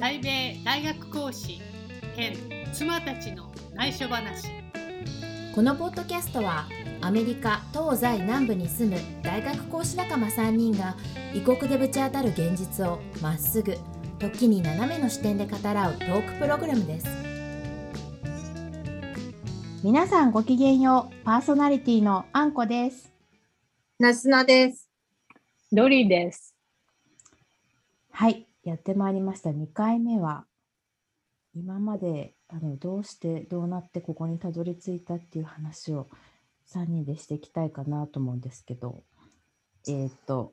在米大学講師兼妻たちの内緒話。このポッドキャストはアメリカ東西南部に住む大学講師仲間3人が異国でぶち当たる現実をまっすぐ時に斜めの視点で語らうトークプログラムです。皆さんごきげんよう。パーソナリティのあんこです。なすなです。ドリーです。はいやってまいりました2回目は今まであのどうしてどうなってここにたどり着いたっていう話を3人でしていきたいかなと思うんですけどえっ、と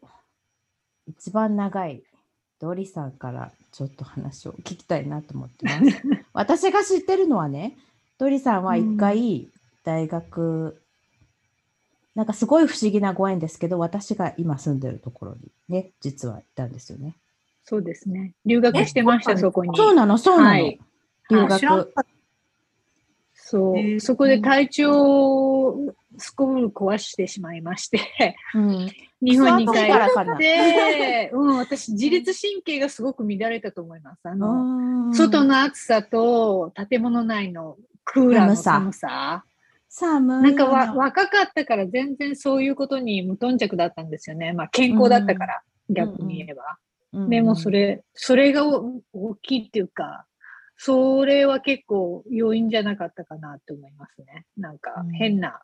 一番長いドリさんからちょっと話を聞きたいなと思ってます。私が知ってるのはねドリさんは一回大学、なんかすごい不思議なご縁ですけど私が今住んでるところにね実はいたんですよね。そうですね。留学してました、そこに。そうなの？そうなの、はい。留学。そう、へーそこで体調、スコール壊してしまいまして、うん、日本に帰って、うん、私、自律神経がすごく乱れたと思います。あの、外のの暑さと建物内のクーラーの寒寒さ。寒い。なんかわ若かったから全然そういうことに無頓着だったんですよね。まあ健康だったから、逆に言えば。でもそ、れ、それがお大きいっていうか、それは結構要因じゃなかったかなって思いますね。なんかうん変な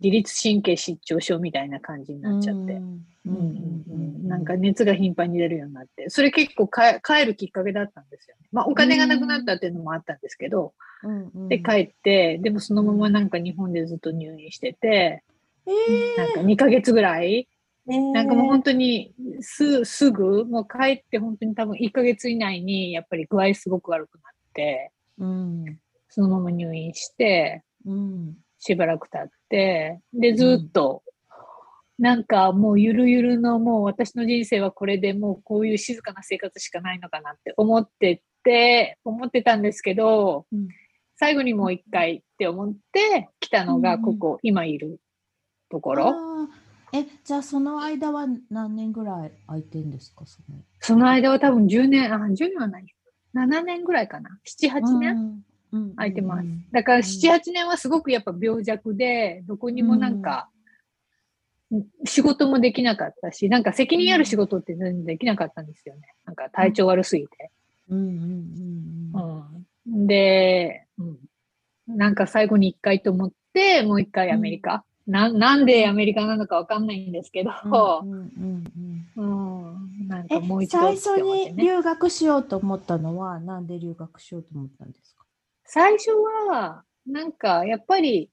自律神経失調症みたいな感じになっちゃって。なんか熱が頻繁に出るようになって、それ結構か帰るきっかけだったんですよね。まあお金がなくなったっていうのもあったんですけど、うんうんで帰って、でもそのままなんか日本でずっと入院してて、えなんか2ヶ月ぐらいーなんかもう本当にすすぐ、もう帰って本当に多分1ヶ月以内にやっぱり具合すごく悪くなって、うん。そのまま入院して、うん。しばらく経って、で、ずっと、なんかもうゆるゆるのもう私の人生はこれでもうこういう静かな生活しかないのかなって思ってて、思ってたんですけど、うん。最後にもう一回って思って来たのがここ、今いるところ。えじゃあその間は何年ぐらい空いてんですか？その。その間は多分10年、あ、10年はない。7年ぐらいかな。7、8年、うん。空いてます。うん。だからうん。7、8年はすごくやっぱ病弱で、どこにもなんか、仕事もできなかったし、なんか責任ある仕事って全然できなかったんですよね。なんか体調悪すぎて。で、うん、なんか最後に一回と思って、もう一回アメリカ。ななんでアメリカなのかわかんないんですけど、うんうんうんうんうん、なんえかもう一度最初。に留学しようと思ったのはなんで留学しようと思ったんですか？最初は、なんかやっぱり、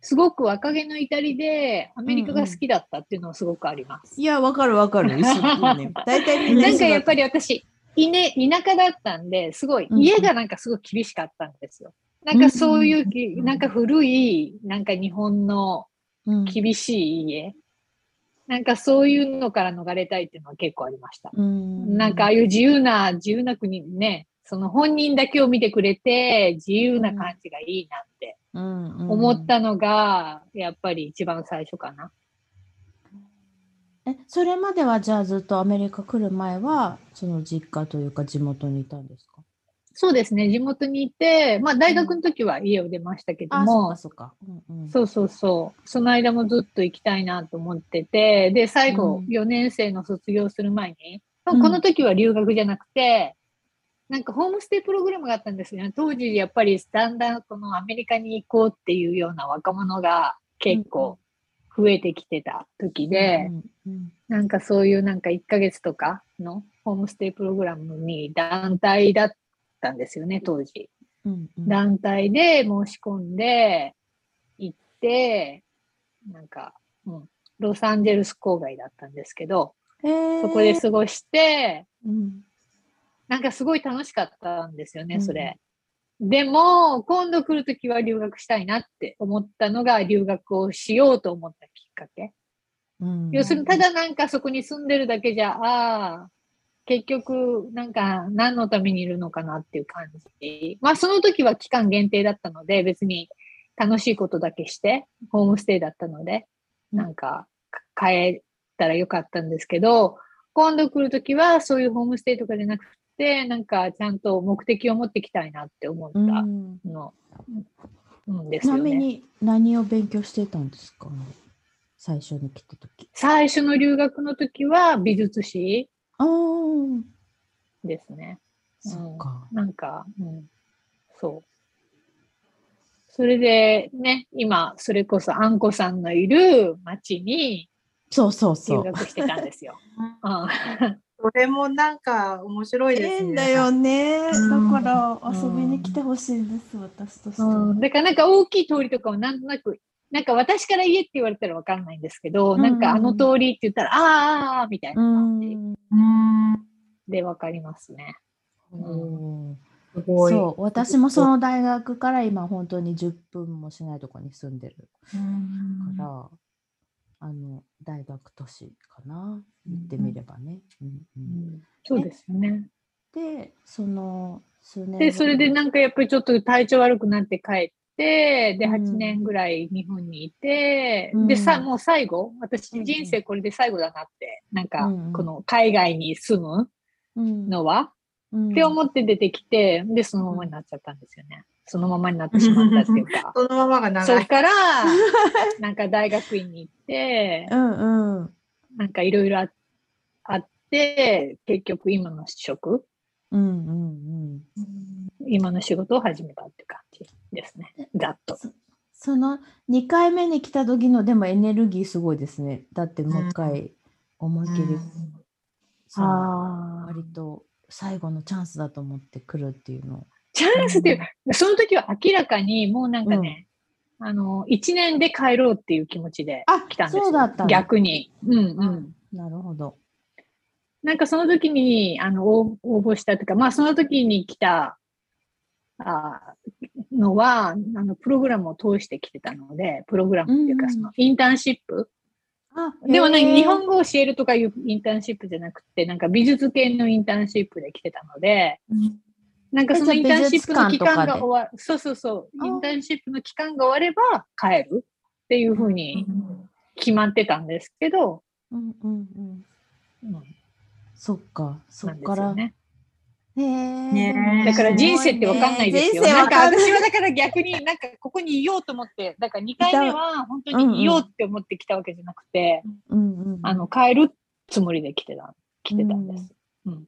すごく若気の至りで、アメリカが好きだったっていうのはすごくあります。いやわかるわかる。大体みんななんかやっぱりり私、いね、田舎だったんで、すごい、うんうん。家がなんかすごい厳しかったんですよ。なんかそういうき、うんうん。なんか古い、なんか日本の厳しい家。なんかそういうのから逃れたいっていうのは結構ありました。なんかああいう自由な、自由な国にね、その本人だけを見てくれて、自由な感じがいいなって思思ったのが、やっぱり一番最初かな。えそれまではじゃあずっとアメリカ来る前はその実家というか地元にいたんですか？そうですね、地元にいて、まあ大学の時は家を出ましたけども。か、そっか。うんうん、そうそうそう。その間もずっと行きたいなと思ってて、で、最後、うん。4年生の卒業する前に、うん。この時は留学じゃなくて、なんかホームステイプログラムがあったんですよね。当時、やっぱりだんだんこのアメリカに行こうっていうような若者が結構増えてきてた時で、うんうんなんかそういうなんか1ヶ月とかのホームステイプログラムに団体だったんですよね、当時。うんうん団体で申し込んで行って、なんか、うん、ロサンゼルス郊外だったんですけど、そこで過ごして、うんなんかすごい楽しかったんですよね、うんそれ。でも、今度来るときは留学したいなって思ったのが留学をしようと思ったきっかけ。うん要するに、ただなんかそこに住んでるだけじゃ、ああ、結局、なんか何のためにいるのかなっていう感じ。まあその時は期間限定だったので、別に楽しいことだけして、ホームステイだったので、なんかか帰ったらよかったんですけど、今度来るときはそういうホームステイとかじゃなく、なんかちゃんと目的を持っていきたいなって思ったの、うん、ですよね。ちなみに何を勉強してたんですか？最初に来た時。最初の留学の時は美術史ですね。そうか。なんか、うん、そう。それでね、今、それこそあんこさんのいる町に、そうそうそう。留学してたんですよ。うんそれもなんか面白いですね。だよね。だから遊びに来てほしいんです、私として、うん。だからなんか大きい通りとかをなんとなく、なんか私から家って言われたらわかんないんですけど、うん、なんかあの通りって言ったら、ああみたいな感じでわかりますね。うんすごい。そう、私もその大学から今本当に10分もしないとこに住んでるから、あの大学都市かな、行ってみればね。そうですよね。で、その数年で、それでなんかやっぱりちょっと体調悪くなって帰って、で、8年ぐらい日本にいて、うん、で、さ、もう最後、私人生これで最後だなって、なんか、この海外に住むのは、って思って出てきて、で、そのままになっちゃったんですよね。そのままになってしまったっていうか。そのままが長い。それから、なんか大学院に行って、うんうん、なんかいろいろあって、結局今の職、うんうん。うん、今の仕事を始めたって感じですね。ざっと。その2回目に来た時のでもエネルギーすごいですね。だってもう一回思いっきり、うん、割と最後のチャンスだと思ってくるっていうのチャンスっていう、うん、その時は明らかにもうなんかね、うん、あの、1年で帰ろうっていう気持ちで来たんですよ。そうだった逆に。うんうん。なるほど。なんかその時にあの応募したというか、まあその時に来たあのは、あのプログラムを通して来てたので、プログラムっていうか、そのインターンシップ。でもね、日本語を教えるとかいうインターンシップじゃなくて、なんか美術系のインターンシップで来てたので、うん、なんかそのインターンシップの期間が終わる、そうそうそう、インターンシップの期間が終われば帰るっていうふうに決まってたんですけど、うんうんうん。うん、そっか、そっから、ね、ねだから人生ってわかんないですよ。なんか私はだから逆になんかここにいようと思って、だから2回目は本当にいようって思ってきたわけじゃなくて、あの帰るつもりで来てた、来てたんです。うん、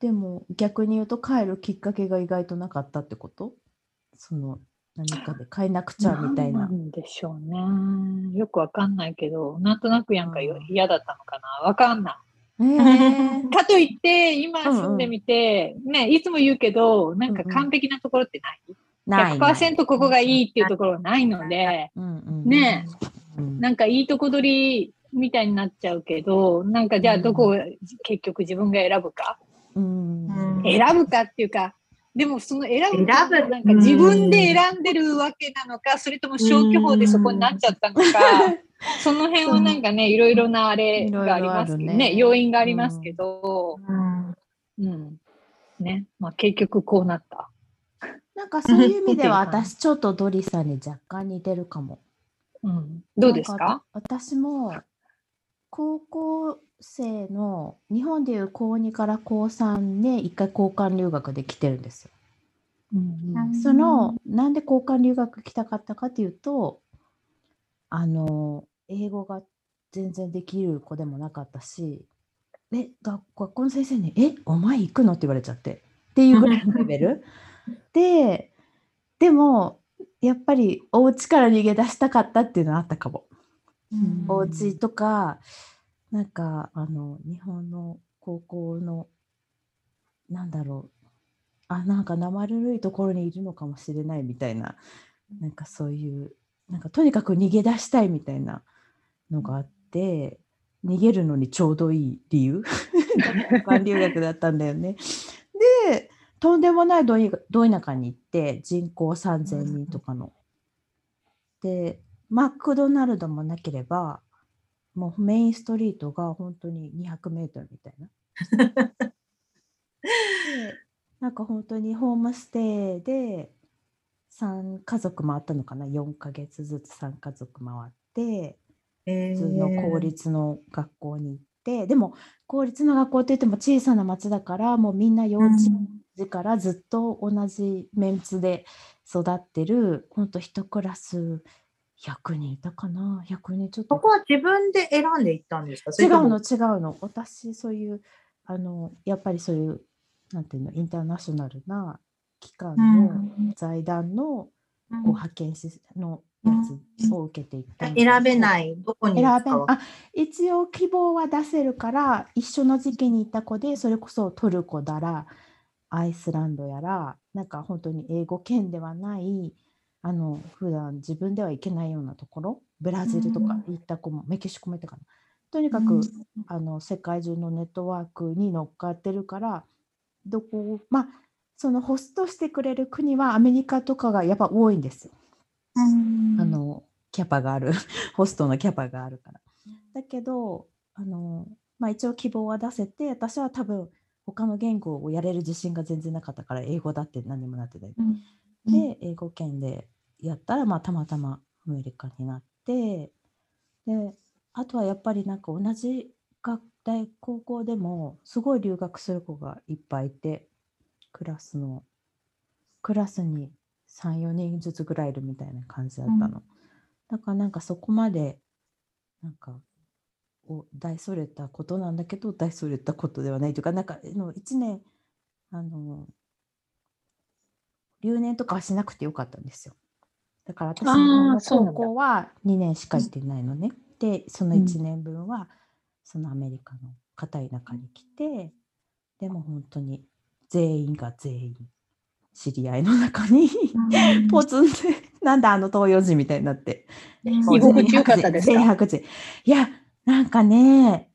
でも逆に言うと帰るきっかけが意外となかったってこと？その何かで変えなくちゃみたいな。なんでしょうね。よくわかんないけど、なんとなくやんか嫌だったのかな。わかんない。かといって、今住んでみて、うんうん、ね、いつも言うけど、なんか完璧なところってない？うんうん、100%ここがいいっていうところはないので、ね、うん、なんかいいとこ取りみたいになっちゃうけど、なんかじゃあどこを結局自分が選ぶか、うん、選ぶかっていうか、でもその選ぶ選ぶ。なんか自分で選んでるわけなのか、それとも消去法でそこになっちゃったのか、その辺はなんかね、いろいろなあれがありますけどね、ね。要因がありますけど、うん、うん、ね、まあ結局こうなった。なんかそういう意味では私ちょっとドリさんに若干似てるかも。うん、どうですか？私も高校生の日本でいう高2から高3で一回交換留学で来てるんですよ。うんうん、そのなんで交換留学来たかったかというとあの英語が全然できる子でもなかったしえ学校の先生に「えお前行くの?」って言われちゃってっていうぐらいのレベル ででもやっぱりお家から逃げ出したかったっていうのはあったかも。うん、お家とかなんかあの日本の高校のなんだろうあなんか生ぬるいところにいるのかもしれないみたいななんかそういうなんかとにかく逃げ出したいみたいなのがあって逃げるのにちょうどいい理由？交留学だったんだよね。でとんでもないど田舎に行って人口3,000人とかの。でマクドナルドもなければもうメインストリートが本当に200メートルみたいな。なんか本当にホームステイで3家族回ったのかな？4ヶ月ずつ3家族回って、普通の公立の学校に行ってでも公立の学校って言っても小さな町だからもうみんな幼稚園からずっと同じメンツで育ってるほんと一クラス100人いたかな？100人ちょっと。ここは自分で選んでいったんですか？違うの違うの。私そういうあのやっぱりそういうなんていうのインターナショナルな機関の財団のこう派遣しのを受けていった、選べない。どこに選べあ一応希望は出せるから一緒の時期に行った子でそれこそトルコだらアイスランドやらなんか本当に英語圏ではないあの普段自分では行けないようなところ。ブラジルとか行った子も、メキシコも行ったかな。とにかく、あの世界中のネットワークに乗っかってるからどこまあそのホストしてくれる国はアメリカとかがやっぱ多いんですよ。あのキャパがある。ホストのキャパがあるから。だけどあの、まあ、一応希望は出せて私は多分他の言語をやれる自信が全然なかったから英語だって何もなってない。うん、で英語圏でやったら、まあ、たまたまアメリカになってであとはやっぱりなんか同じ学大高校でもすごい留学する子がいっぱいいてクラスのクラスに34人ずつぐらいいるみたいな感じだったの、うん、だからなんかそこまでなんかを大それたことなんだけど大それたことではないというかなんかの1年あの留年とかはしなくてよかったんですよ。だから私の高校は2年しか行ってないのね。でその1年分はそのアメリカの硬い中に来て、でも本当に全員が全員知り合いの中にポツンってなんだあの東洋人みたいになって。居心地よかったですか？いやなんかね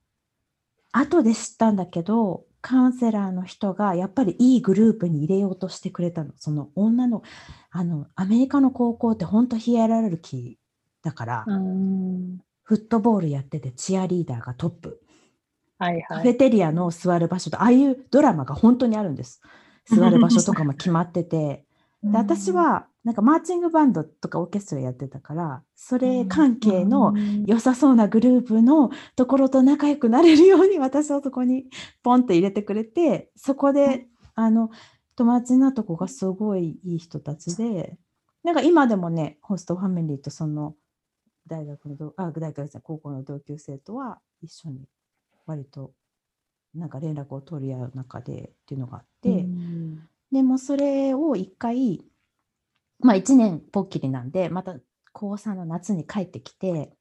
後で知ったんだけどカウンセラーの人がやっぱりいいグループに入れようとしてくれたの。その女の、あの、アメリカの高校って本当ヒエラルキーだから、フットボールやっててチアリーダーがトップ。はいはい、カフェテリアの座る場所と、ああいうドラマが本当にあるんです。座る場所とかも決まってて。で私はなんかマーチングバンドとかオーケストラやってたからそれ関係の良さそうなグループのところと仲良くなれるように私はそこにポンって入れてくれてそこであの友達になった子がすごいいい人たちでなんか今でもねホストファミリーとその大学のあ大学で高校の同級生とは一緒に割となんか連絡を取り合う中でっていうのがあって、でもそれを一回まあ1年ぽっきりなんでまた高3の夏に帰ってきて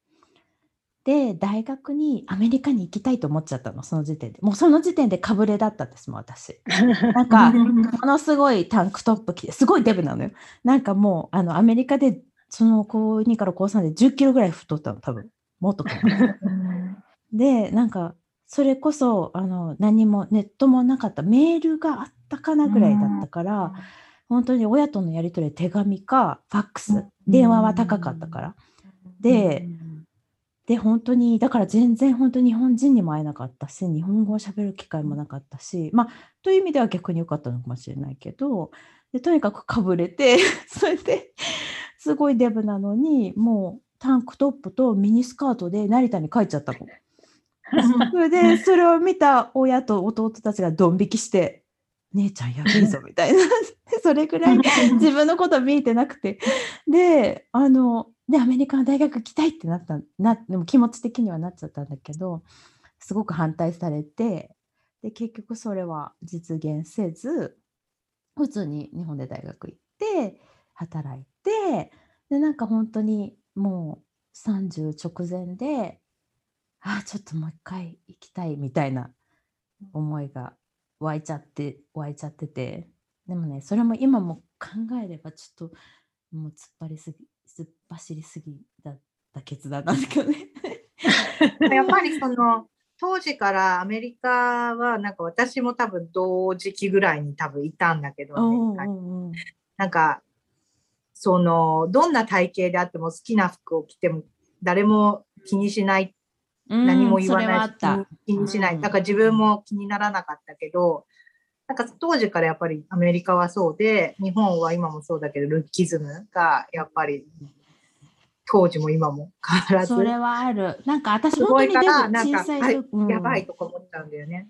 で大学にアメリカに行きたいと思っちゃったのその時点で。もうその時点でかぶれだったんですもん私。なんかものすごいタンクトップ着てすごいデブなのよ。なんかもうあのアメリカでその高2から高3で10キロぐらい太ったの多分。もっと でなんかそれこそあの何もネットもなかった。メールがあったかなぐらいだったから、本当に親とのやり取り手紙かファックス、電話は高かったから。で、で本当にだから全然本当に日本人にも会えなかったし日本語をしゃべる機会もなかったしまあという意味では逆に良かったのかもしれないけどでとにかくかぶれて それですごいデブなのにもうタンクトップとミニスカートで成田に帰っちゃったの。それでそれを見た親と弟たちがドン引きして姉ちゃんやべえぞみたいな。それぐらい自分のこと見えてなくて。であのでアメリカの大学行きたいってなったなでも気持ち的にはなっちゃったんだけどすごく反対されてで結局それは実現せず普通に日本で大学行って働いてでなんか本当にもう30直前でああちょっともう一回行きたいみたいな思いが湧いちゃって湧いちゃってて。でもねそれも今も考えればちょっともう突っ張りすぎ突っ走りすぎだった決断なんだけどね。やっぱりその当時からアメリカはなんか私も多分同時期ぐらいに多分いたんだけど、なんかそのどんな体型であっても好きな服を着ても誰も気にしない何も言わない気にしない。だから自分も気にならなかったけど、なんか当時からやっぱりアメリカはそうで、日本は今もそうだけど、ルッキズムがやっぱり当時も今も変わらず。それはある。なんか私本当にでも小さい時、やばいとか思ったんだよね。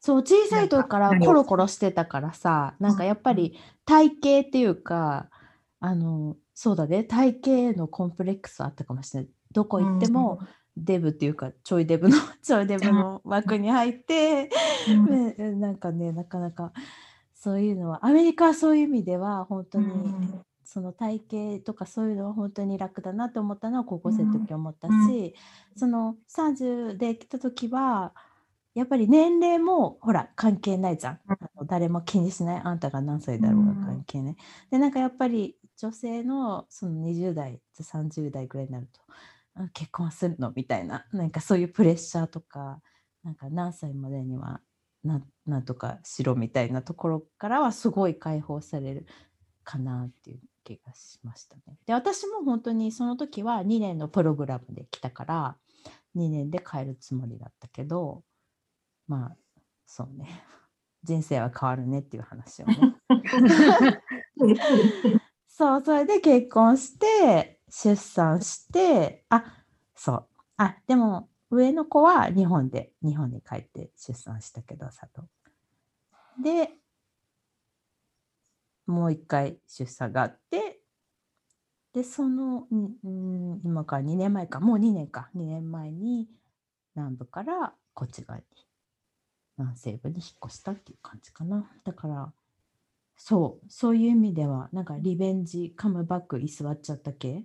そう、小さい時からコロコロしてたからさ、なんかやっぱり体型っていうか、あの、そうだね、体型のコンプレックスあったかもしれない。どこ行っても、デブっていうか、ちょいデブの、ちょいデブの枠に入って、ね、なんかね、なかなかそういうのは、アメリカはそういう意味では、本当に、その体型とかそういうのは本当に楽だなと思ったのは高校生の時思ったし、その30で来た時は、やっぱり年齢もほら関係ないじゃん。うん、誰も気にしない。あんたが何歳だろうが関係ない。うん、で、なんかやっぱり女性のその20代、30代ぐらいになると、結婚するの？みたいな、なんかそういうプレッシャーとか、なんか何歳までにはななんとかしろみたいなところからはすごい解放されるかなっていう気がしましたね。で、私も本当にその時は2年のプログラムで来たから、2年で帰るつもりだったけど、まあそうね。人生は変わるねっていう話をね。そうそれで結婚して出産してあそうあでも上の子は日本で日本に帰って出産したけど佐藤でもう一回出産があってでその、うん、今から2年前かもう2年か2年前に南部からこっち側に南西部に引っ越したっていう感じかな。だから、そう、そういう意味では、なんかリベンジ、カムバック居座っちゃった系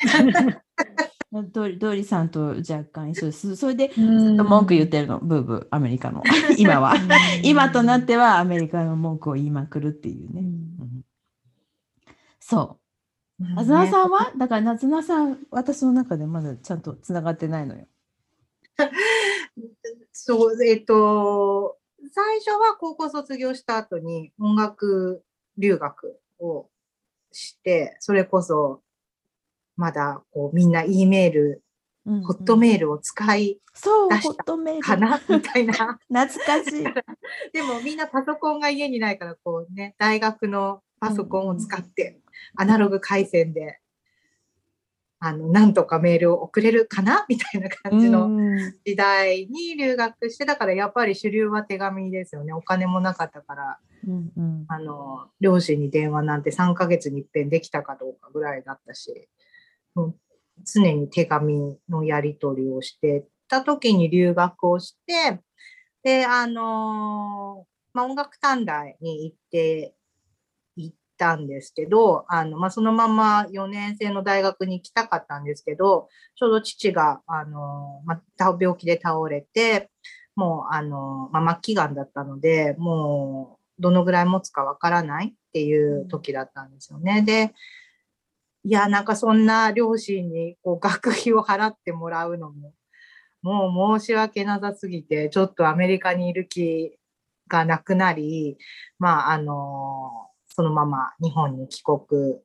ドリドリさんと若干一緒です。それでずっと文句言ってるの、ブーブー、アメリカの。今は。今となってはアメリカの文句を言いまくるっていうね。うん、そう。あずなさんは？だからなずなさん、私の中でまだちゃんとつながってないのよ。そう、えっ、と、最初は高校卒業した後に音楽留学をして、それこそまだこうみんな E メール、うんうん、ホットメールを使い出したかな？みたいな。懐かしい。でもみんなパソコンが家にないからこうね、大学のパソコンを使って、アナログ回線であの、なんとかメールを送れるかな？みたいな感じの時代に留学して、だからやっぱり主流は手紙ですよね。お金もなかったから、うんうん、あの、両親に電話なんて3ヶ月に一遍できたかどうかぐらいだったし、うん、常に手紙のやり取りをしてた時に留学をして、で、あのまあ、音楽短大に行って行ったんですけど、あの、まあ、そのまま4年生の大学に行きたかったんですけど、ちょうど父が、あの、まあ、病気で倒れて、もう、あの、まあ、末期がんだったので、もう、どのぐらい持つかわからないっていう時だったんですよね。で、いや、なんかそんな両親にこう学費を払ってもらうのも、もう申し訳なさすぎて、ちょっとアメリカにいる気がなくなり、まあ、あの、そのまま日本に帰国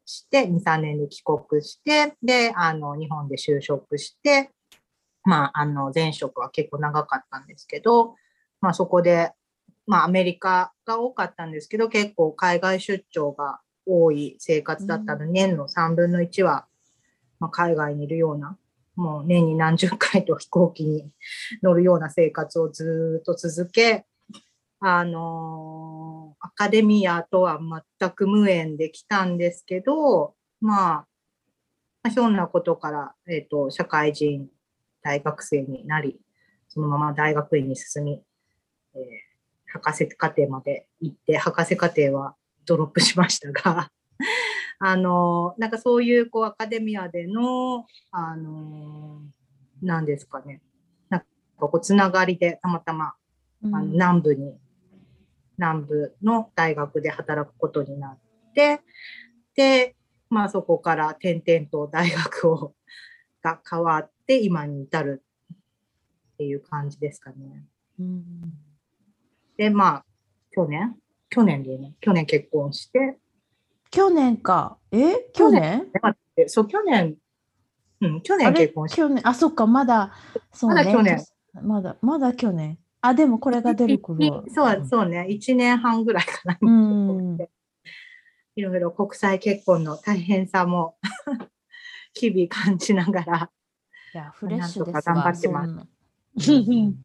して、2、3年で帰国して、で、あの、日本で就職して、まあ、あの、前職は結構長かったんですけど、まあ、そこで、まあ、アメリカが多かったんですけど、結構海外出張が多い生活だったの。で、年の3分の1は、まあ、海外にいるような、もう年に何十回と飛行機に 乗るような生活をずっと続け、あのアカデミアとは全く無縁で来たんですけど、まあ、ひょんなことから、えっ、ー、と、社会人大学生になり、そのまま大学院に進み、えー、博士課程まで行って、博士課程はドロップしましたが あの、なんかそういうこうアカデミアでの、あの、なんですかね、なんかこうつながりでたまたまあの南部に南部の大学で働くことになって、で、まあそこから転々と大学を が変わって今に至るっていう感じですかね。うん、で、まあ去年去年でね、去年結婚して。去年か。え？去年？そう、去年、うん、去年結婚して。去年、あ、そっか、まだ、そうね。まだ去年。まだ、まだ去年。あ、でもこれが出る頃。そう、そうね。1年半ぐらいかな。うん、いろいろ国際結婚の大変さも 日々感じながら。いや、フレッシュですわ。頑張ってます。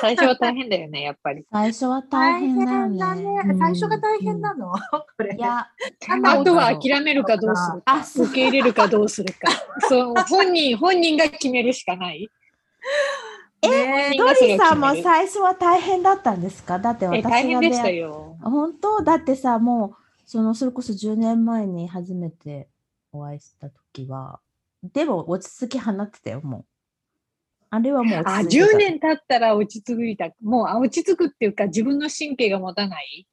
最初は大変だよね、やっぱり。最初は大変だよね。だね最初が大変なの、これ。いや、あとは諦めるかどうするか、受け入れるかどうするか。そう、本人、本人が決めるしかない。え、ドリさんも最初は大変だったんですか？だって私が、大変でしたよ。本当？だってさ、もう、その、それこそ10年前に初めてお会いした時は、でも落ち着き放ってたよ、もう。あれはもうあ、10年経ったら落ち着いた。もう落ち着くっていうか、自分の神経が持たない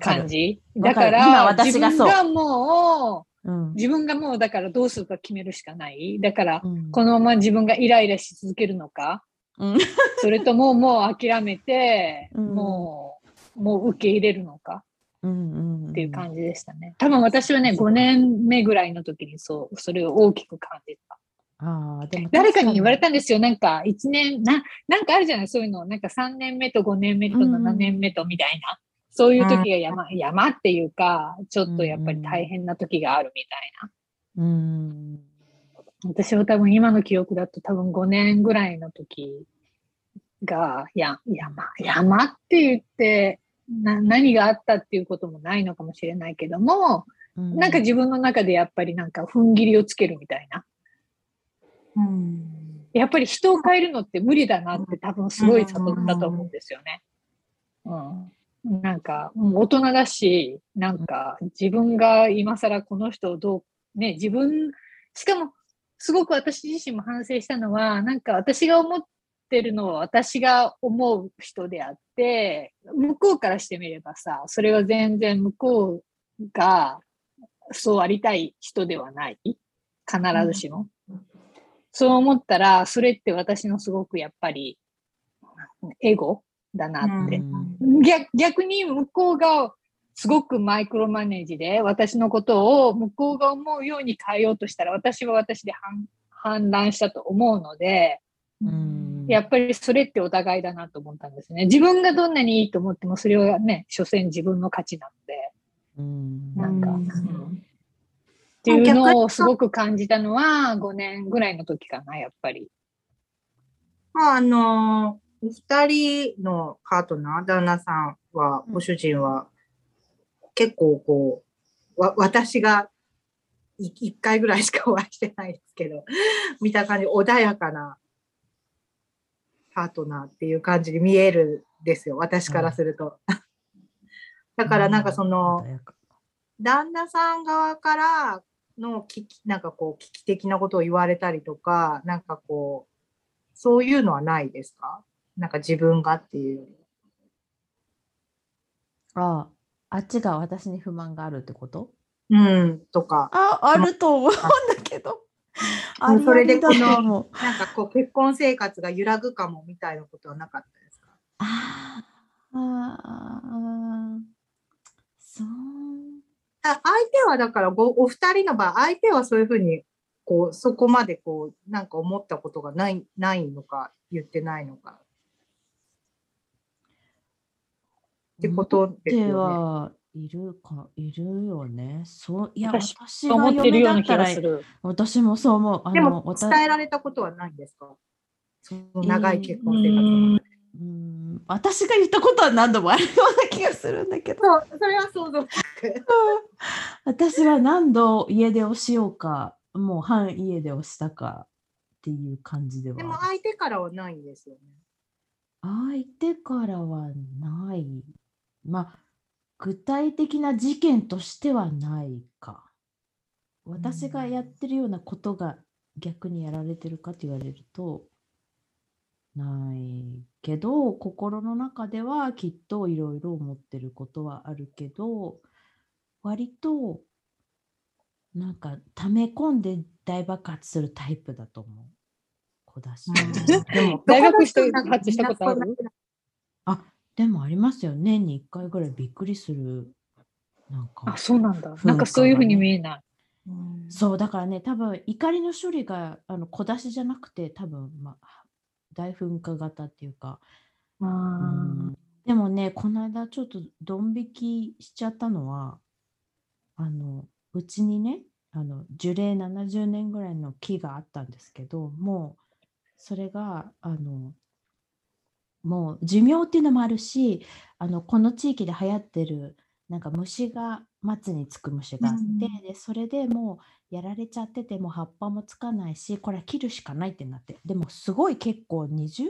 感じ？だから、私が自分がもう、うん、自分がもうだからどうするか決めるしかない。だから、うん、このまま自分がイライラし続けるのか、うん、それとももう諦めて、もう、もう受け入れるのか？っていう感じでしたね。多分私はね、5年目ぐらいの時にそう、それを大きく感じた。あでも誰かに言われたんですよ。なんか1年な、なんかあるじゃない？そういうの。なんか3年目と5年目と7年目とみたいな。そういう時が山、山っていうか、ちょっとやっぱり大変な時があるみたいな。うん、私は多分今の記憶だと多分5年ぐらいの時が、や、山、山って言ってな、何があったっていうこともないのかもしれないけども、うん、なんか自分の中でやっぱりなんか踏ん切りをつけるみたいな。うん、やっぱり人を変えるのって無理だなって多分すごい悟ったと思うんですよね。うん、なんか大人だし、なんか自分が今更この人をどう、ね、自分、しかもすごく私自身も反省したのは、なんか私が思ってるのは私が思う人であって、向こうからしてみればさ、それは全然向こうがそうありたい人ではない。必ずしも。そう思ったら、それって私のすごくやっぱり、エゴだなって。逆逆に向こうがすごくマイクロマネージで私のことを向こうが思うように変えようとしたら私は私で判断したと思うので、やっぱりそれってお互いだなと思ったんですね。自分がどんなにいいと思ってもそれはね、所詮自分の価値なので。んなんか、うんっていうのをすごく感じたのは5年ぐらいの時かな、やっぱり。まあ、あのお二人のパートナー、旦那さんは、ご主人は、結構こう、わ私が一回ぐらいしかお会いしてないですけど、見た感じ穏やかなパートナーっていう感じに見えるんですよ、私からすると。だからなんかその、旦那さん側からの危機、なんかこう、危機的なことを言われたりとか、なんかこう、そういうのはないですか？なんか自分がっていうより。ああ、あっちが私に不満があるってこと？うん、とか。あ、あると思うんだけど。あそれでこの、なんかこう結婚生活が揺らぐかもみたいなことはなかったですか？ああ、そう相手はだからごお二人の場合、相手はそういうふうにこうそこまでこうなんか思ったことがないないのか言ってないのか。ってことですよね。はいるかいるよね。そういや私が嫁だったら私もそう思う。でも伝えられたことはないんですか？その長い結婚生活。うん、私が言ったことは何度もあるような気がするんだけど。そう、それは想像私は何度家出をしようか、もう半家出をしたかっていう感じでは。でも相手からはないんですよね。相手からはない。まあ、具体的な事件としてはないか。私がやってるようなことが逆にやられてるかと言われると、ないけど、心の中ではきっといろいろ思ってることはあるけど、割となんか溜め込んで大爆発するタイプだと思う。小出し。でも、大学して爆発したことある？あ、でもありますよ。年に1回ぐらいびっくりする。なんか。あ、そうなんだ。なんかそういうふうに見えない。そうだからね多分怒りの処理があの小出しじゃなくて多分、まあ、大噴火型っていうか、うん、でもねこの間ちょっとドン引きしちゃったのはあのうちにねあの樹齢70年ぐらいの木があったんですけどもうそれがあのもう寿命っていうのもあるしあのこの地域で流行ってるなんか虫が松につく虫があって、うん、でそれでもうやられちゃってても葉っぱもつかないしこれは切るしかないってなって。でもすごい結構20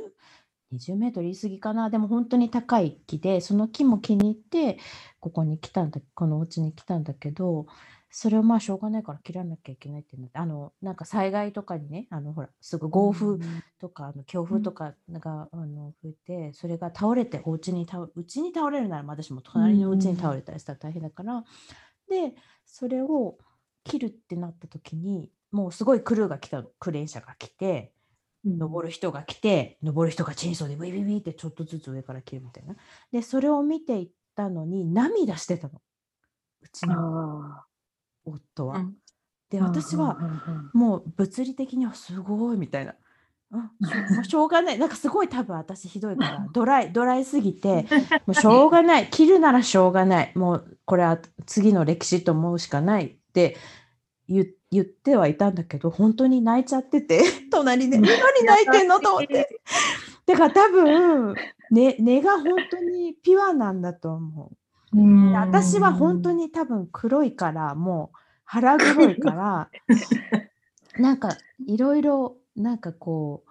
20メートル言い過ぎかな。でも本当に高い木でその木も気に入ってここに来たんだこのお家に来たんだけどそれをまあしょうがないから切らなきゃいけないってなって。あのなんか災害とかにねあのほらすぐ豪風とか、あの強風とかが、あの吹いてそれが倒れてお家に倒うちに倒れるなら私も隣のうちに倒れたりしたら大変だから、でそれを切るってなった時にもうすごいクルーが来たクレーン車が来て。登る人が来て、登る人がチェーンソーでビビビってちょっとずつ上から切るみたいな。で、それを見ていったのに涙してたの。うちの夫は。うん、で私はもう物理的にはすごいみたいな。もうしょうがない。なんかすごい多分私ひどいからドライ、ドライすぎて、もうしょうがない。切るならしょうがない。もうこれは次の歴史と思うしかないって言言ってはいたんだけど、本当に泣いちゃってて、隣で、何泣いてんの？と思って。だから多分、ね、根が本当にピュアなんだと思う。私は本当に多分黒いからもう腹黒いから なんかいろいろなんかこう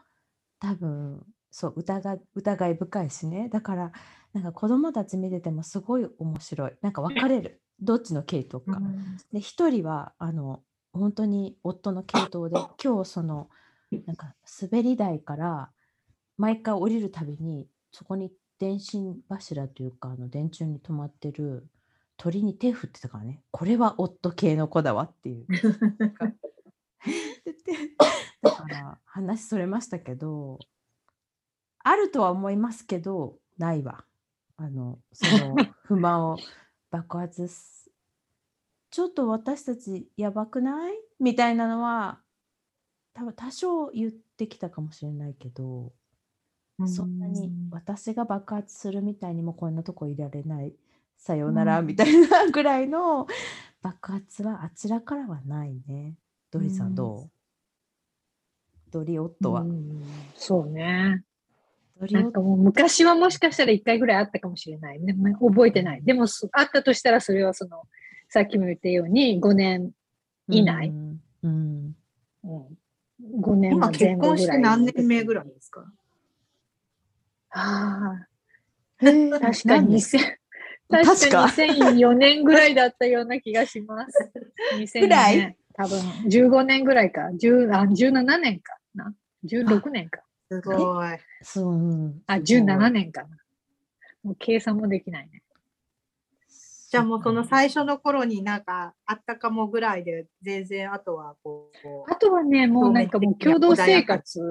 多分そう疑疑い深いしね。だからなんか子供たち見ててもすごい面白い。なんか分かれる。どっちの系統か。で一人はあの本当に夫の系統で今日そのなんか滑り台から毎回降りるたびにそこに電信柱というかあの電柱に止まってる鳥に手振ってたからね。これは夫系の子だわっていう。だから話それましたけどあるとは思いますけどないわ。あのその不満を爆発すちょっと私たちやばくない？みたいなのは多分多少言ってきたかもしれないけどそんなに私が爆発するみたいにもこんなとこいられないさようならみたいなぐらいの爆発はあちらからはないね。ドリさんどう？ドリオットは。そうね。なんかもう昔はもしかしたら1回ぐらいあったかもしれない、ね。覚えてない。でもあったとしたらそれはそのさっきも言ったように5年以内。うん。うんうん、5年今結婚して何年目ぐらいですか？ああ。確かに2000、確か2004年ぐらいだったような気がします。2000年。多分15年ぐらいか。10あ17年かな？16年か。すごい。そう。あ、17年かな。もう計算もできないね。じゃあもうその最初の頃になんかあったかもぐらいで全然あとはこう。あとはね、もうなんかもう共同生活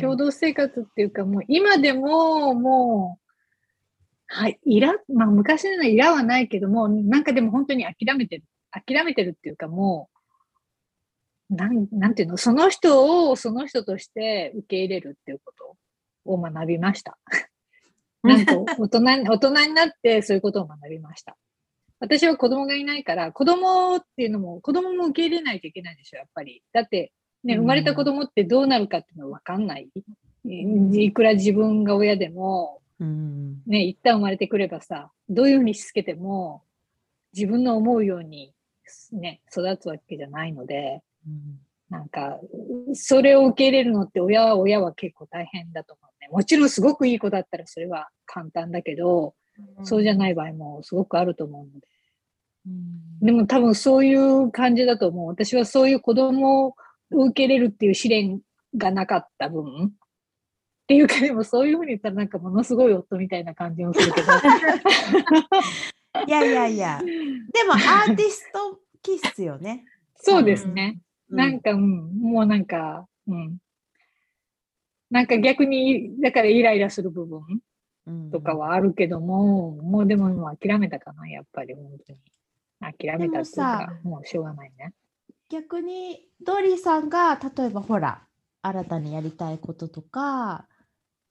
共同生活っていうか、もう今でももう、はい、いら、まあ昔のようなイラはないけども、なんかでも本当に諦めてる。諦めてるっていうかもう、なん、なんていうの、その人をその人として受け入れるっていうことを学びました。なんか 大人に、大人になってそういうことを学びました。私は子供がいないから、子供っていうのも、子供も受け入れないといけないでしょ、やっぱり。だって、ね、生まれた子供ってどうなるかっていうのは分かんない。いくら自分が親でも、ね、一旦生まれてくればさ、どういうふうにしつけても、自分の思うように、ね、育つわけじゃないので、なんか、それを受け入れるのって親は親は結構大変だと思うね。もちろんすごくいい子だったらそれは簡単だけど、そうじゃない場合もすごくあると思うので。でも多分そういう感じだと思う。私はそういう子供受けれるっていう試練がなかった分、っていうかでもそういうふうに言ったらなんかものすごい夫みたいな感じもするけど。いやいやいや。でもアーティスト気質よね。そうですね。うん、なんか、うん、もうなんか、うん。なんか逆に、だからイライラする部分とかはあるけども、うん、もうでももう諦めたかな、やっぱり本当に。諦めたっていうか、もうしょうがないね。逆にドリーさんが例えばほら新たにやりたいこととか、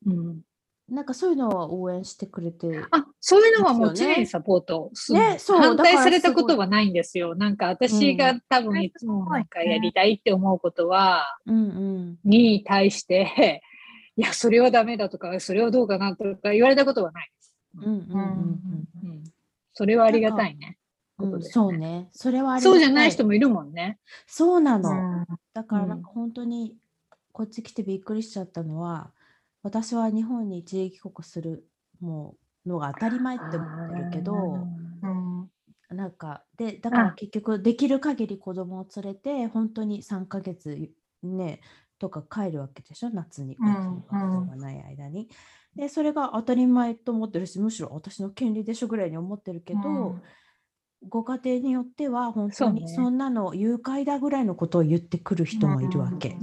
うん、なんかそういうのは応援してくれてあそういうのはもう常にサポートする、ね、反対されたことはないんですよ。なんか私が多分いつもなんかやりたいって思うことは、うん、に対して、いや、それはダメだとか、それはどうかなとか言われたことはないです。うんうんうんうん、それはありがたいね。うん、そうね。それはそうじゃない人もいるもんね。そうなの。だからなんか本当にこっち来てびっくりしちゃったのは、私は日本に一時帰国するもうのが当たり前って思ってるけど、うん、なんかでだから結局できる限り子供を連れて本当に3ヶ月ねとか帰るわけでしょ夏に学校がない間に。でそれが当たり前と思ってるしむしろ私の権利でしょぐらいに思ってるけど、ご家庭によっては本当にそんなの誘拐だぐらいのことを言ってくる人もいるわけ。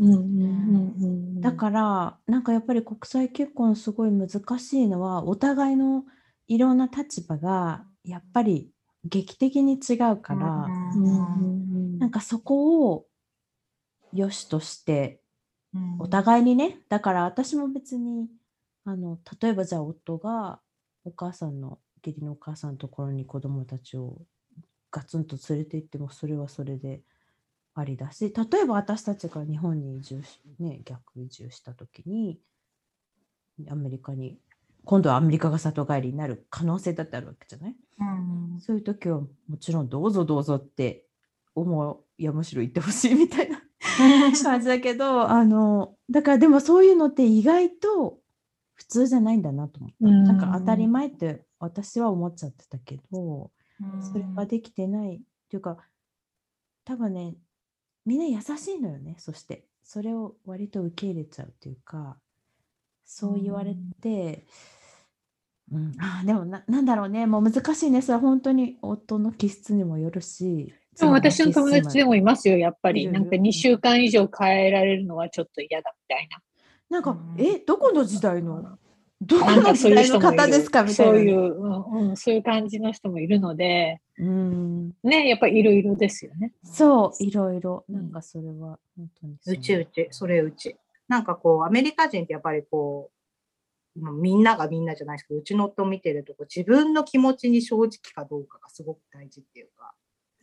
だからなんかやっぱり国際結婚すごい難しいのはお互いのいろんな立場がやっぱり劇的に違うから、なんかそこを良しとしてお互いにねだから私も別にあの例えばじゃあ夫がお母さんの義理のお母さんのところに子供たちをガツンと連れて行ってもそれはそれでありだし例えば私たちが日本に移住し、ね、逆移住した時にアメリカに今度はアメリカが里帰りになる可能性だってあるわけじゃない、うん、そういう時はもちろんどうぞどうぞって思ういやむしろ言ってほしいみたいな 感じだけどあのだからでもそういうのって意外と普通じゃないんだなと思った、うん、なんか当たり前って私は思っちゃってたけど、それができてないっていうか多分ねみんな優しいのよねそして。それを割と受け入れちゃうっていうかそう言われて、うん、あでもななんだろうね。もう難しいね。それは本当に夫の気質にもよるしでも私の友達でもいますよやっぱり。なんか2週間以上変えられるのはちょっと嫌だみたいな。なんか、えどこの時代の？どこの時代の方ですかみたいな。そういう、うん、そういう感じの人もいるので、うん、ね、やっぱりいろいろですよね。そう、いろいろ。なんかそれは本当に。うちうち、それうち。なんかこう、アメリカ人ってやっぱりこう、みんながみんなじゃないですけど、うちの夫見てるとこ、自分の気持ちに正直かどうかがすごく大事っていうか。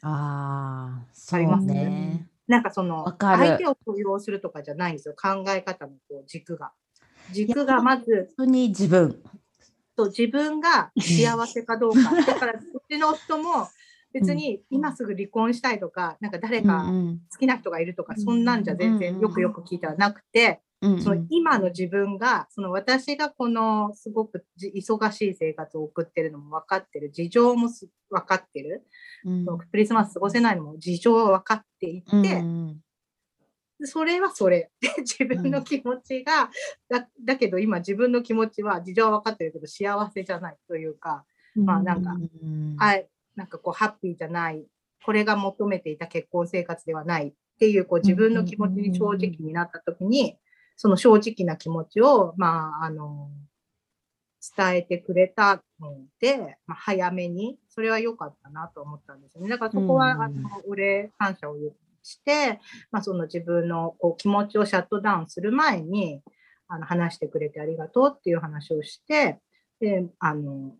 ああ、そうね。ねなんかその、相手を許容するとかじゃないんですよ。考え方のこう軸が。軸がまず。本当に自分。と自分が幸せかどうか。だから、うちの夫も別に今すぐ離婚したいとか、なんか誰か好きな人がいるとか、そんなんじゃ全然よくよく聞いたらなくて、その今の自分が、その私がこのすごく忙しい生活を送ってるのも分かってる、事情も分かってる、うん、クリスマス過ごせないのも事情は分かっていて、うんそれはそれ。自分の気持ちが、うん、だだけど今自分の気持ちは事情は分かってるけど幸せじゃないというか、まあなんか、はい、なんかこうハッピーじゃない、これが求めていた結婚生活ではないっていうこう自分の気持ちに正直になった時に、その正直な気持ちを、まあ、あの、伝えてくれたので、まあ、早めに、それは良かったなと思ったんですよね。だからそこは、あの、お礼、感謝を言して、まあ、その自分のこう気持ちをシャットダウンする前に、あの話してくれてありがとうっていう話をして、で、あの、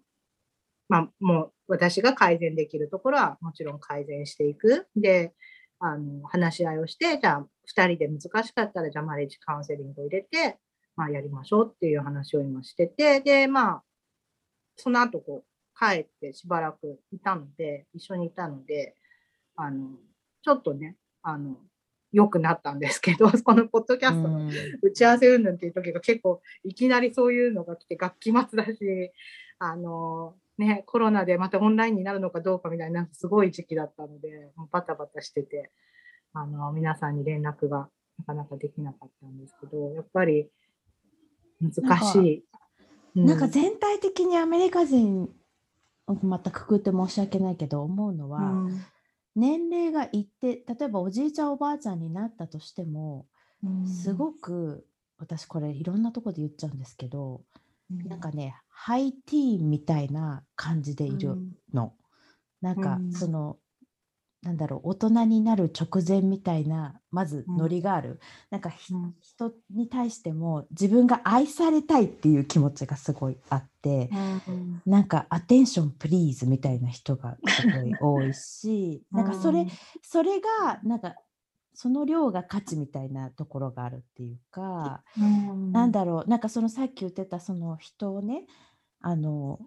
まあ、もう私が改善できるところはもちろん改善していく。で、あの話し合いをして、じゃあ2人で難しかったら、じゃあマレージカウンセリングを入れて、まあ、やりましょうっていう話を今してて、で、まあ、その後こう帰ってしばらくいたので、一緒にいたので、あの、ちょっとね、あの、良くなったんですけど、このポッドキャストの打ち合わせ云々っていう時が結構いきなりそういうのが来て楽器末だし、あの、ね、コロナでまたオンラインになるのかどうかみたいなすごい時期だったので、バタバタしてて、あの、皆さんに連絡がなかなかできなかったんですけど、やっぱり難しい。なんか全体的にアメリカ人、またくくって申し訳ないけど思うのは、うん年齢がいって例えばおじいちゃんおばあちゃんになったとしても、うん、すごく私これいろんなとこで言っちゃうんですけど、うん、なんかねハイティーンみたいな感じでいるの。うん、なんかそのなんだろう大人になる直前みたいなまずノリがある、うん、なんか、うん、人に対しても自分が愛されたいっていう気持ちがすごいあって、うん、なんかアテンションプリーズみたいな人がすごい多いし なんかそれそれがなんかその量が価値みたいなところがあるっていうか、うん、なんだろうなんかそのさっき言ってたその人をねあの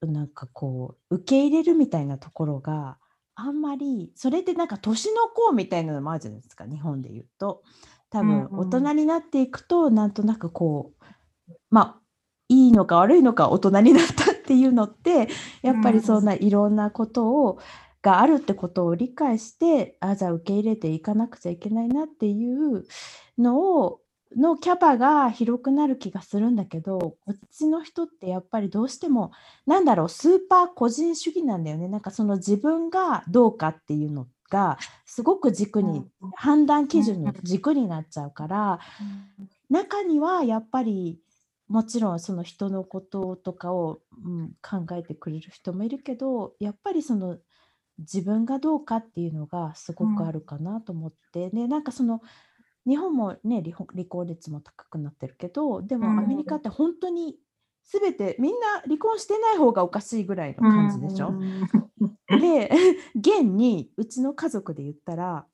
なんかこう受け入れるみたいなところがあんまりそれってなんか年の子みたいなのもあるじゃないですか日本で言うと。多分大人になっていくと、なんとなくこうまあいいのか悪いのか大人になったっていうのってやっぱりそんないろんなことを、があるってことを理解してあじゃあ受け入れていかなくちゃいけないなっていうのをのキャパが広くなる気がするんだけどこっちの人ってやっぱりどうしてもなんだろうスーパー個人主義なんだよね。なんかその自分がどうかっていうのがすごく軸に判断基準の軸になっちゃうから中にはやっぱりもちろんその人のこととかを、うん、考えてくれる人もいるけどやっぱりその自分がどうかっていうのがすごくあるかなと思って、でなんかその日本もね離婚離婚率も高くなってるけどでもアメリカって本当に全てみんな離婚してない方がおかしいぐらいの感じでしょ？で現にうちの家族で言ったら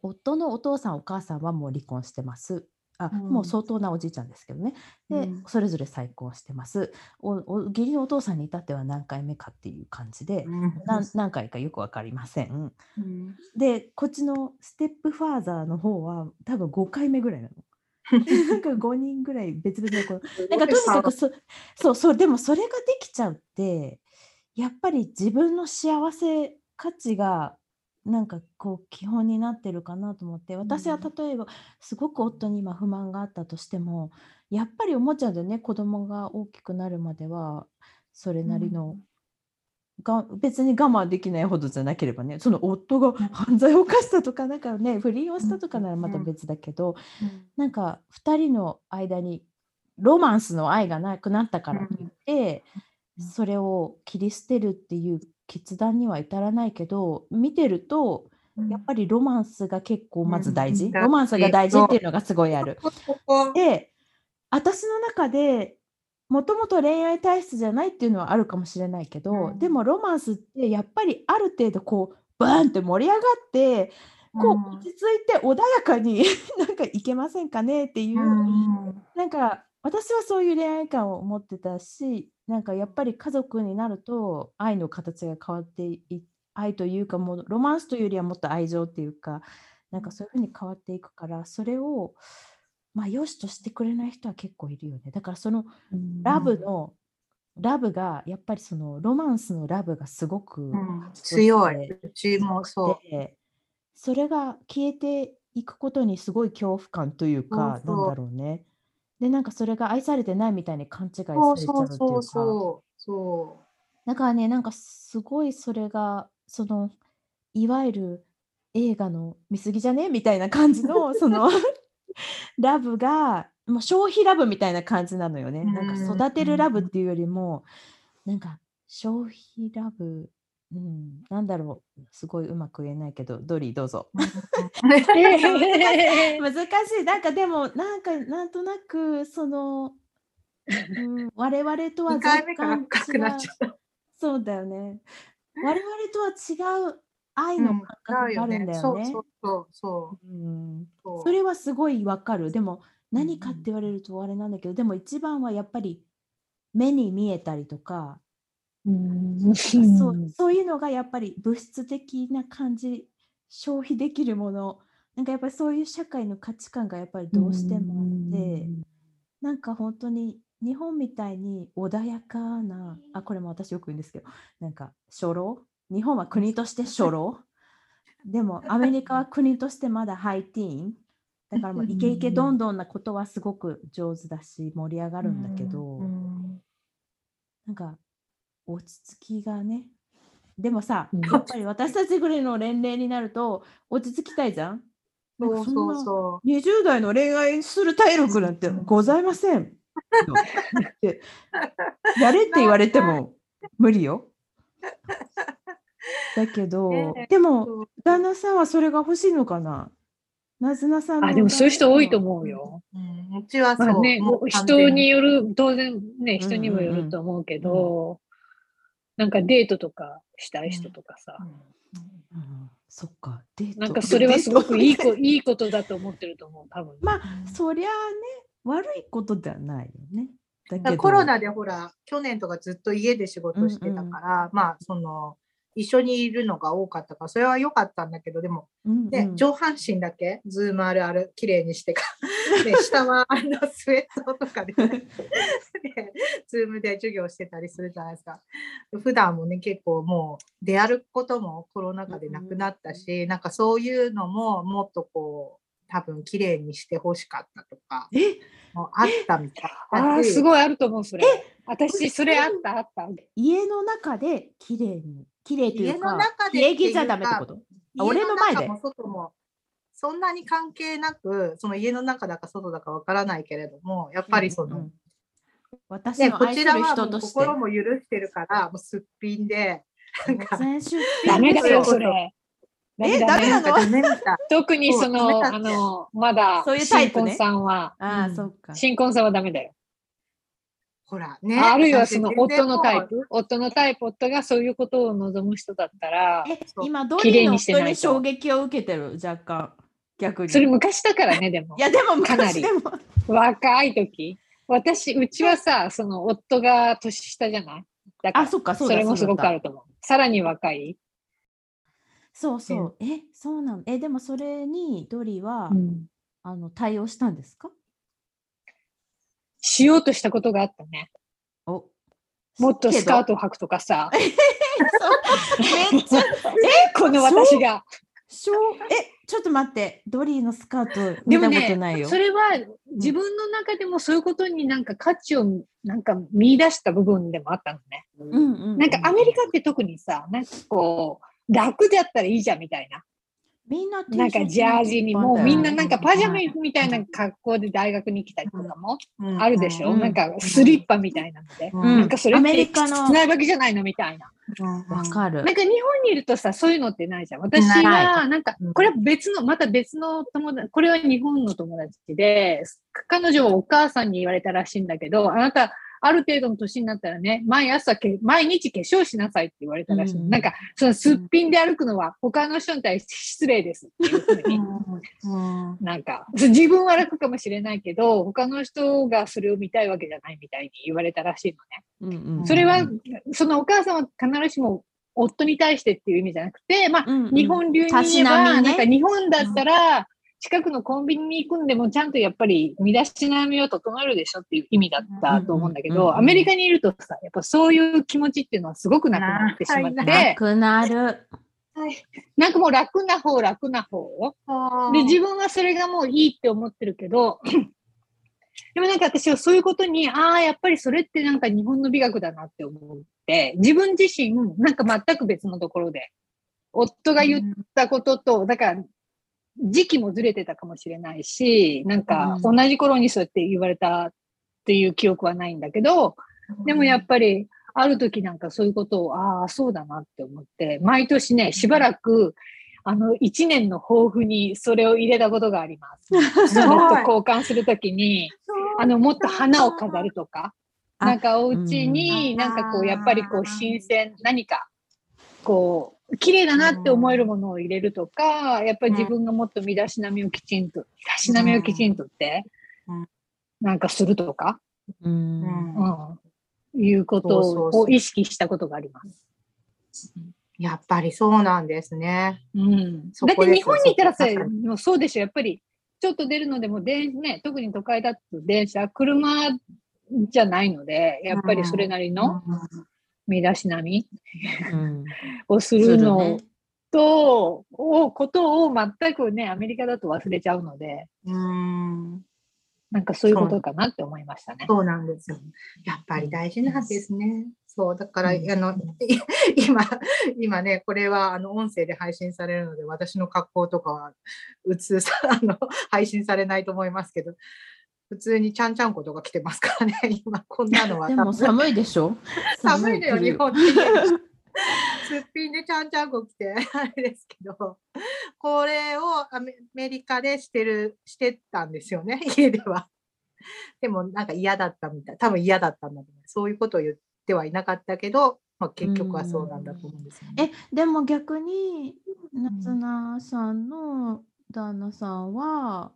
夫のお父さんお母さんはもう離婚してますあ、うん、もう相当なおじいちゃんですけどね。で、うん、それぞれ再婚してます。おお義理のお父さんに至っては何回目かっていう感じで、うん、何回かよく分かりません、でこっちのステップファーザーの方は多分5回目ぐらいなの。なんか5人ぐらい別々の子。なんかとにかくそそうそうでもそれができちゃうってやっぱり自分の幸せ価値がなんかこう基本になってるかなと思って。私は例えばすごく夫に今不満があったとしてもやっぱり思っちゃうんだよね子供が大きくなるまではそれなりの、が別に我慢できないほどじゃなければねその夫が犯罪を犯したとかなんかね不倫をしたとかならまた別だけど、なんか2人の間にロマンスの愛がなくなったからといって、それを切り捨てるっていう決断には至らないけど見てるとやっぱりロマンスが結構まず大事、うん、ロマンスが大事っていうのがすごいある。で私の中でもともと恋愛体質じゃないっていうのはあるかもしれないけど、うん、でもロマンスってやっぱりある程度こうバーンって盛り上がってこう落ち着いて穏やかに なんかいけませんかねっていう、うん、なんか私はそういう恋愛観を持ってたしなんかやっぱり家族になると愛の形が変わってい愛というかもうロマンスというよりはもっと愛情っていうかなんかそういうふうに変わっていくからそれをまあ良しとしてくれない人は結構いるよね。だからそのラブの、ラブがやっぱりそのロマンスのラブがすごく、うん、強い。うちもそう。それが消えていくことにすごい恐怖感というかなんだろうねでなんかそれが愛されてないみたいに勘違いされちゃうっていうか。そうそうそう。だからねなんかすごいそれがそのいわゆる映画の見過ぎじゃね？みたいな感じの そのラブがもう消費ラブみたいな感じなのよね。なんか育てるラブっていうよりも、なんか消費ラブうん、なんだろう、すごいうまく言えないけど、ドリーどうぞ。難しい。なんかでも、なんかなんとなく、その、うん、我々とは若干違う。そうだよね。我々とは違う愛の感覚があるんだよね。そうそうそう。うん、それはすごいわかる。でも、何かって言われるとあれなんだけど、でも一番はやっぱり目に見えたりとか、うん。そう そういうのがやっぱり物質的な感じ消費できるもの。なんかやっぱりそういう社会の価値観がやっぱりどうしてもあってなんか本当に日本みたいに穏やかなあこれも私よく言うんですけどなんか初老？日本は国として初老？でもアメリカは国としてまだハイティーン？だからもうイケイケどんどんなことはすごく上手だし盛り上がるんだけど。なんか落ち着きがね。でもさ、うん、やっぱり私たちぐらいの年齢になると落ち着きたいじゃん？そうそうそう。20代の恋愛する体力なんてございません。やれって言われても無理よ。だけど、でも旦那さんはそれが欲しいのかな？なずなさんあ、でもそういう人多いと思うよ。うん、うちはそう。まあね、人による、当然ね、人にもよると思うけど、なんかデートとかしたい人とかさ。うん、そっか、デート。なんかそれはすごくいいこいいことだと思ってると思う、多分。まあ、そりゃあね、悪いことではないよね。コロナでほら、去年とかずっと家で仕事してたから、うんうん、まあ、その、一緒にいるのが多かったから、それは良かったんだけど、でも、うんうん、上半身だけ、 Zoom あるある、綺麗にしてか、で 下はあのスウェットとかで、ね、 Zoom で授業してたりするじゃないですか。普段もね、結構もう出歩くこともコロナ禍でなくなったし、うんうん、なんかそういうのももっとこう、多分綺麗にしてほしかったとか、もあったみたい。あすごいあると思う、それ。私、それあった、あった。家の中で綺麗に綺麗というか、家着じゃダメってこと？俺の前で？外もそんなに関係なく、その家の中だか外だかわからないけれども、やっぱりその、うんうん、私の愛する人として。心も許してるから、もうすっぴんで、ダメだよ、それ。え、ダメなの？特にその、あの、まだ、そういうタイプ、ね、新婚さんは、あ、うん、そっか。新婚さんはダメだよ。ほらね。あるいはその夫のタイプ、夫のタイプ、夫がそういうことを望む人だったら、今、ドリーの人に衝撃を受けてる、若干。逆に。それ昔だからね、でも。いや、でも昔でも。若い時。私、うちはさ、その夫が年下じゃない？だからあ、そっか、そそれもすごくあると思う。さらに若い。そうそう。え、そうなの。え、でもそれにドリは、うん、あの対応したんですか？しようとしたことがあったね。おもっとスカートを履くとかさ。めっちゃ、え、この私が。しょえ、ちょっと待って、ドリーのスカート見たことないよ。ね、それは自分の中でもそういうことになんか価値をなんか見出した部分でもあったのね。うんうんうん、なんかアメリカって特にさ、なんかこう、楽だったらいいじゃんみたいな。みんななんかジャージにもうみんななんかパジャマみたいな格好で大学に来たりとかもあるでしょ、うん、なんかスリッパみたいなので、うん、なんかそれってないわけじゃないのみたいな。わかる。なんか日本にいるとさ、そういうのってないじゃん。私は、なんか、これは別の、また別の友達、これは日本の友達で、彼女はお母さんに言われたらしいんだけど、あなた、ある程度の年になったらね、毎朝け、毎日化粧しなさいって言われたらしい。うん、なんか、そのすっぴんで歩くのは他の人に対して失礼ですっていうふうに、なんか、自分は楽かもしれないけど、他の人がそれを見たいわけじゃないみたいに言われたらしいのね。うんうん、それは、そのお母さんは必ずしも夫に対してっていう意味じゃなくて、まあ、うんうん、日本流に言えば、ね、なんか日本だったら、近くのコンビニに行くんでもちゃんとやっぱり身だしなみを整えるでしょっていう意味だったと思うんだけど、アメリカにいるとさ、やっぱそういう気持ちっていうのはすごくなくなってしまって。なくなる。はい、なんかもう楽な方、楽な方。で、自分はそれがもういいって思ってるけど、でもなんか私はそういうことに、ああ、やっぱりそれってなんか日本の美学だなって思って、自分自身、なんか全く別のところで、夫が言ったことと、だから時期もずれてたかもしれないし、なんか同じ頃にそうやって言われたっていう記憶はないんだけど、でもやっぱりある時なんかそういうことを、ああ、そうだなって思って、毎年ね、しばらく、あの、一年の抱負にそれを入れたことがあります。すと交換するときに、あの、もっと花を飾るとか、なんかお家に、なんかこう、やっぱりこう、新鮮、何か、こう、綺麗だなって思えるものを入れるとか、やっぱり自分がもっと身だしなみをきちんと、身だしなみをきちんとって、なんかするとか、うん、うん、いうことを意識したことがあります。やっぱりそうなんですね。うん。だって日本にいたらさ、もうそうでしょ、やっぱり、ちょっと出るのでも電、ね、特に都会だと電車、車じゃないので、やっぱりそれなりの、身だしなみ、うん、をするのと、ね、をことを全くね、アメリカだと忘れちゃうので、うんなんかそういうことかなって思いましたね。そうなんですよ。やっぱり大事なんですね。そう、だから、あの、今、今ね、これは、あの、音声で配信されるので、私の格好とかは、うつさ、あの、配信されないと思いますけど、普通にちゃんちゃんことが来てますからね、今こんなのは。でも寒いでしょ？寒いのよ、日本すっぴんでちゃんちゃんこ着て。あれですけど。これをアメリカでしてるしてたんですよね家では。でもなんか嫌だったみたい。多分嫌だったんだと思う。そういうことを言ってはいなかったけど、まあ、結局はそうなんだと思うんですよね。えでも逆に夏菜さんの旦那さんは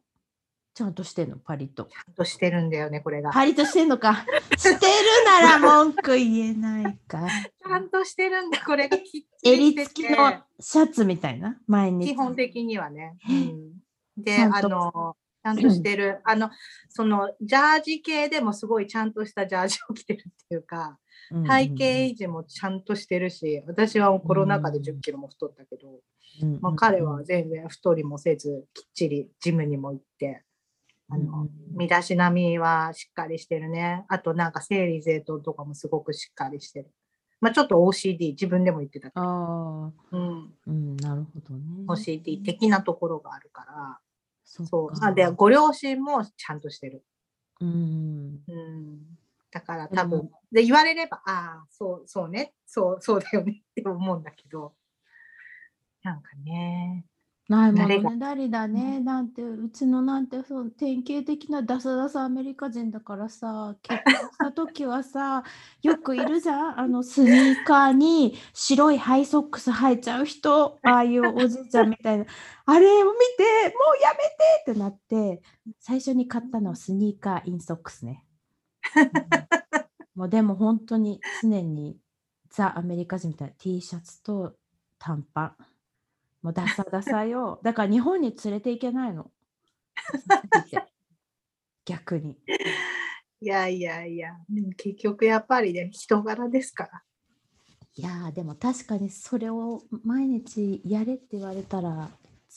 ちゃんとしてんの？パリと。ちゃんとしてるんだよねこれが。パリとしてんのか。してるなら文句言えないか。ちゃんとしてるんだこれがきっ襟付きのシャツみたいな？毎日。基本的にはね。うん、であのちゃんとしてる、あのそのジャージ系でもすごいちゃんとしたジャージを着てるっていうか。体型維持もちゃんとしてるし、私はコロナ禍で10キロも太ったけど、まあ、彼は全然太りもせず、きっちりジムにも行って、あの、身だしなみはしっかりしてるね。あとなんか整理整頓とかもすごくしっかりしてる。まあちょっと OCD 自分でも言ってたけど。あうん。うん、なるほどね。OCD 的なところがあるから。そう。あで、ご両親もちゃんとしてる。うん。うんだから多分、で言われれば、ああ、そう、そうね、そう、そうだよねって思うんだけど、なんかね。ないものね。だりだね、なんてうちのなんてそう典型的なダサダサアメリカ人だからさ結婚した時はさ よくいるじゃん？あのスニーカーに白いハイソックス履いちゃう人ああいうおじいちゃんみたいな。あれを見てもうやめてってなって最初に買ったのはスニーカーインソックスね。もうでも本当に常にザ・アメリカ人みたいな T シャツと短パン。もうダサダサよ。だから日本に連れていけないの。逆に。いやいやいや、でも結局やっぱりね、人柄ですから。いやでも確かにそれを毎日やれって言われたら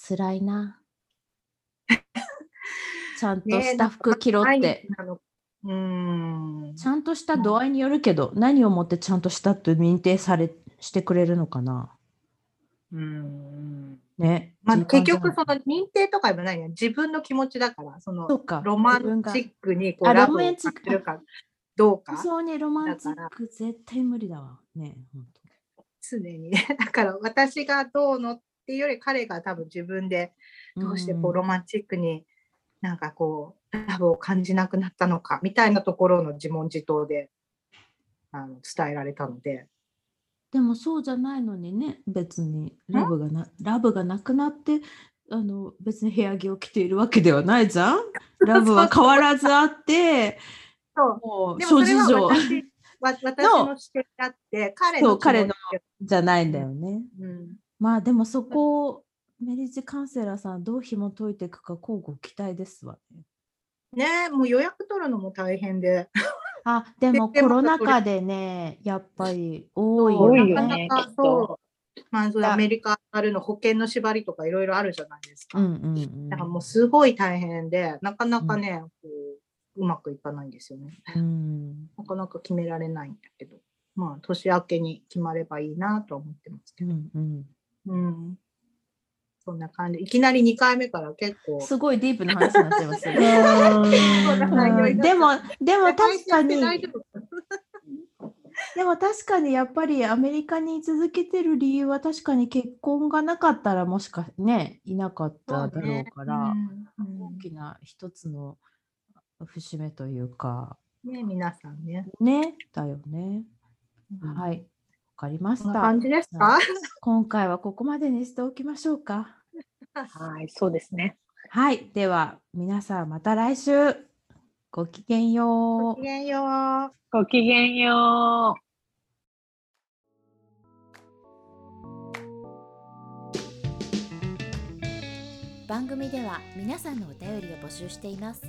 辛いな。ちゃんとした服着ろって。ね、うんちゃんとした度合いによるけど、何をもってちゃんとしたって認定されしてくれるのかな。うんね。まあ、結局その認定とかでもないね。自分の気持ちだから、そのロマンチックにこうラブを感じるかどうか。そうね、ロマンチック絶対無理だわ。ね、常にね。だから私がどうのっていうより彼が多分自分でどうしてこうロマンチックになんかこうラブを感じなくなったのかみたいなところの自問自答であの伝えられたので。でもそうじゃないのにね別にラブがなラブがなくなってあの別に部屋着を着ているわけではないじゃん？ラブは変わらずあってそうもう諸事情。私の視点だって彼の彼のじゃないんだよね。うん、まあでもそこをメリージカウンセラーさんどう紐解いていくか交互期待ですわね。ねもう予約取るのも大変で。あ、でもコロナ禍でね、やっぱり多いよね。なかなかそう。まあ、アメリカあるの保険の縛りとかいろいろあるじゃないですか。うんうんうん、だからもうすごい大変で、なかなかね、うん、こううまくいかないんですよね。うん、なかなか決められないんだけど、まあ、年明けに決まればいいなと思ってますけど。うん、うんうんそんな感じ。いきなり2回目から結構。すごいディープな話になってますよね。でも、でも確かに。でも確かにやっぱりアメリカに続けてる理由は確かに結婚がなかったらもしかねいなかっただろうから、ねうん、大きな一つの節目というかね皆さんねねだよね、うん、はいかりました。感じですか？今回はここまでにしておきましょうか。はい、そうですね。はい、では皆さんまた来週。ごきげんよう。ごきげんよう。ごきげんよう。番組では皆さんのお便りを募集しています。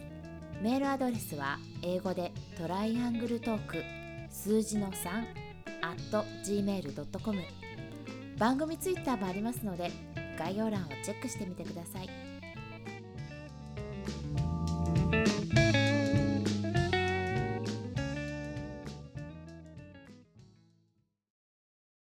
メールアドレスは英語でトライアングルトーク数字の3 gmail.com 番組ツイッターもありますので概要欄をチェックしてみてください。